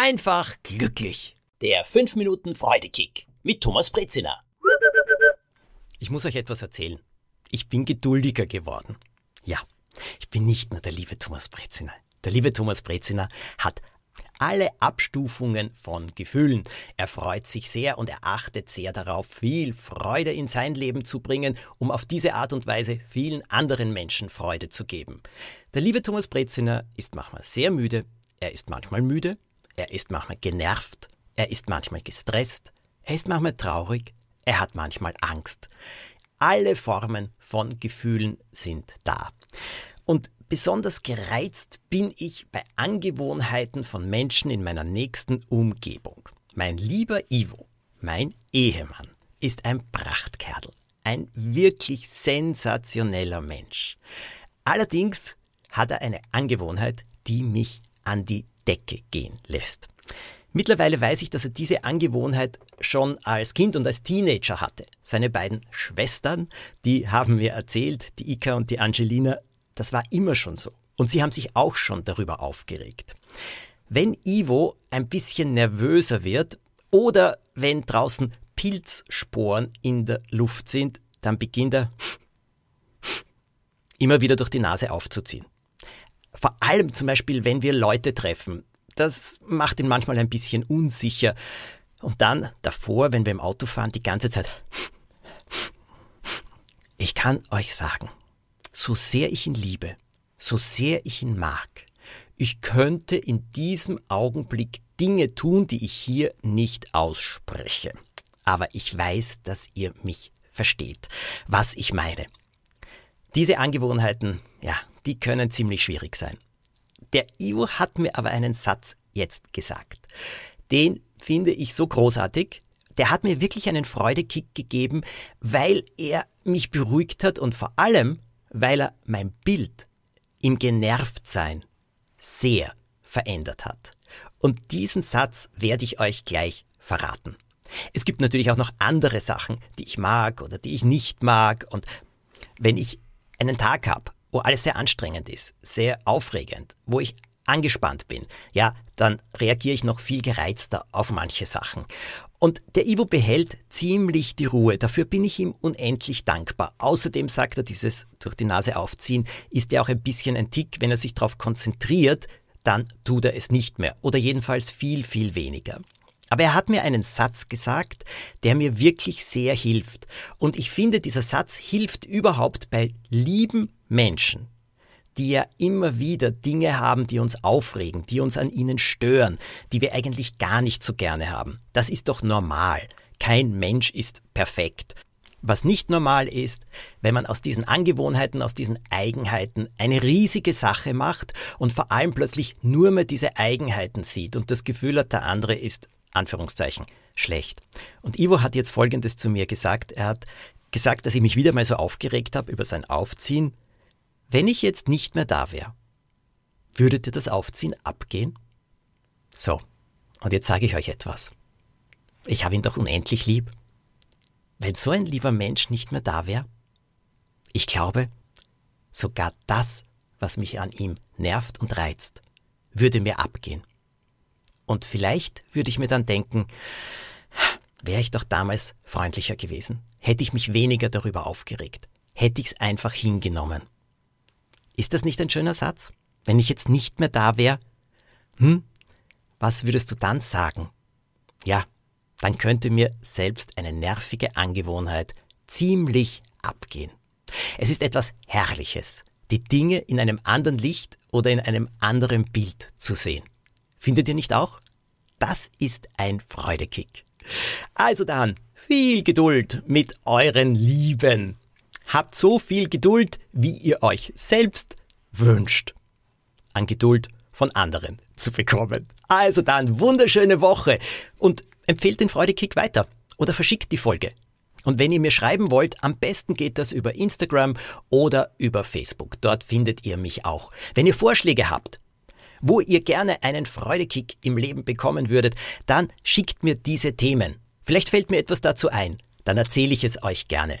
einfach glücklich. Der 5 Minuten Freudekick mit Thomas Brezina. Ich muss euch etwas erzählen. Ich bin geduldiger geworden. Ja, ich bin nicht nur der liebe Thomas Brezina. Der liebe Thomas Brezina hat alle Abstufungen von Gefühlen. Er freut sich sehr und er achtet sehr darauf, viel Freude in sein Leben zu bringen, um auf diese Art und Weise vielen anderen Menschen Freude zu geben. Der liebe Thomas Breziner ist manchmal sehr müde, er ist manchmal müde, er ist manchmal genervt, er ist manchmal gestresst, er ist manchmal traurig, er hat manchmal Angst. Alle Formen von Gefühlen sind da. Und Besonders gereizt bin ich bei Angewohnheiten von Menschen in meiner nächsten Umgebung. Mein lieber Ivo, mein Ehemann, ist ein Prachtkerl, ein wirklich sensationeller Mensch. Allerdings hat er eine Angewohnheit, die mich an die Decke gehen lässt. Mittlerweile weiß ich, dass er diese Angewohnheit schon als Kind und als Teenager hatte. Seine beiden Schwestern, die haben mir erzählt, die Ika und die Angelina, das war immer schon so. Und sie haben sich auch schon darüber aufgeregt. Wenn Ivo ein bisschen nervöser wird oder wenn draußen Pilzsporen in der Luft sind, dann beginnt er immer wieder durch die Nase aufzuziehen. Vor allem zum Beispiel, wenn wir Leute treffen. Das macht ihn manchmal ein bisschen unsicher. Und dann davor, wenn wir im Auto fahren, die ganze Zeit. Ich kann euch sagen, so sehr ich ihn liebe, so sehr ich ihn mag, ich könnte in diesem Augenblick Dinge tun, die ich hier nicht ausspreche. Aber ich weiß, dass ihr mich versteht, was ich meine. Diese Angewohnheiten, ja, die können ziemlich schwierig sein. Der Ivo hat mir aber einen Satz jetzt gesagt. Den finde ich so großartig. Der hat mir wirklich einen Freudekick gegeben, weil er mich beruhigt hat und vor allem, weil er mein Bild im Genervtsein sehr verändert hat. Und diesen Satz werde ich euch gleich verraten. Es gibt natürlich auch noch andere Sachen, die ich mag oder die ich nicht mag. Und wenn ich einen Tag habe, wo alles sehr anstrengend ist, sehr aufregend, wo ich angespannt bin, ja, dann reagiere ich noch viel gereizter auf manche Sachen. Und der Ivo behält ziemlich die Ruhe. Dafür bin ich ihm unendlich dankbar. Außerdem sagt er, dieses durch die Nase aufziehen ist ja auch ein bisschen ein Tick. Wenn er sich darauf konzentriert, dann tut er es nicht mehr. Oder jedenfalls viel, viel weniger. Aber er hat mir einen Satz gesagt, der mir wirklich sehr hilft. Und ich finde, dieser Satz hilft überhaupt bei lieben Menschen die ja immer wieder Dinge haben, die uns aufregen, die uns an ihnen stören, die wir eigentlich gar nicht so gerne haben. Das ist doch normal. Kein Mensch ist perfekt. Was nicht normal ist, wenn man aus diesen Angewohnheiten, aus diesen Eigenheiten eine riesige Sache macht und vor allem plötzlich nur mehr diese Eigenheiten sieht und das Gefühl hat, der andere ist, Anführungszeichen, schlecht. Und Ivo hat jetzt Folgendes zu mir gesagt. Er hat gesagt, dass ich mich wieder mal so aufgeregt habe über sein Aufziehen wenn ich jetzt nicht mehr da wäre, würdet ihr das Aufziehen abgehen? So, und jetzt sage ich euch etwas. Ich habe ihn doch unendlich lieb. Wenn so ein lieber Mensch nicht mehr da wäre, ich glaube, sogar das, was mich an ihm nervt und reizt, würde mir abgehen. Und vielleicht würde ich mir dann denken, wäre ich doch damals freundlicher gewesen, hätte ich mich weniger darüber aufgeregt, hätte ich es einfach hingenommen. Ist das nicht ein schöner Satz? Wenn ich jetzt nicht mehr da wäre, hm, was würdest du dann sagen? Ja, dann könnte mir selbst eine nervige Angewohnheit ziemlich abgehen. Es ist etwas Herrliches, die Dinge in einem anderen Licht oder in einem anderen Bild zu sehen. Findet ihr nicht auch? Das ist ein Freudekick. Also dann, viel Geduld mit euren Lieben. Habt so viel Geduld, wie ihr euch selbst wünscht. An Geduld von anderen zu bekommen. Also dann, wunderschöne Woche und empfehlt den Freudekick weiter oder verschickt die Folge. Und wenn ihr mir schreiben wollt, am besten geht das über Instagram oder über Facebook. Dort findet ihr mich auch. Wenn ihr Vorschläge habt, wo ihr gerne einen Freudekick im Leben bekommen würdet, dann schickt mir diese Themen. Vielleicht fällt mir etwas dazu ein. Dann erzähle ich es euch gerne.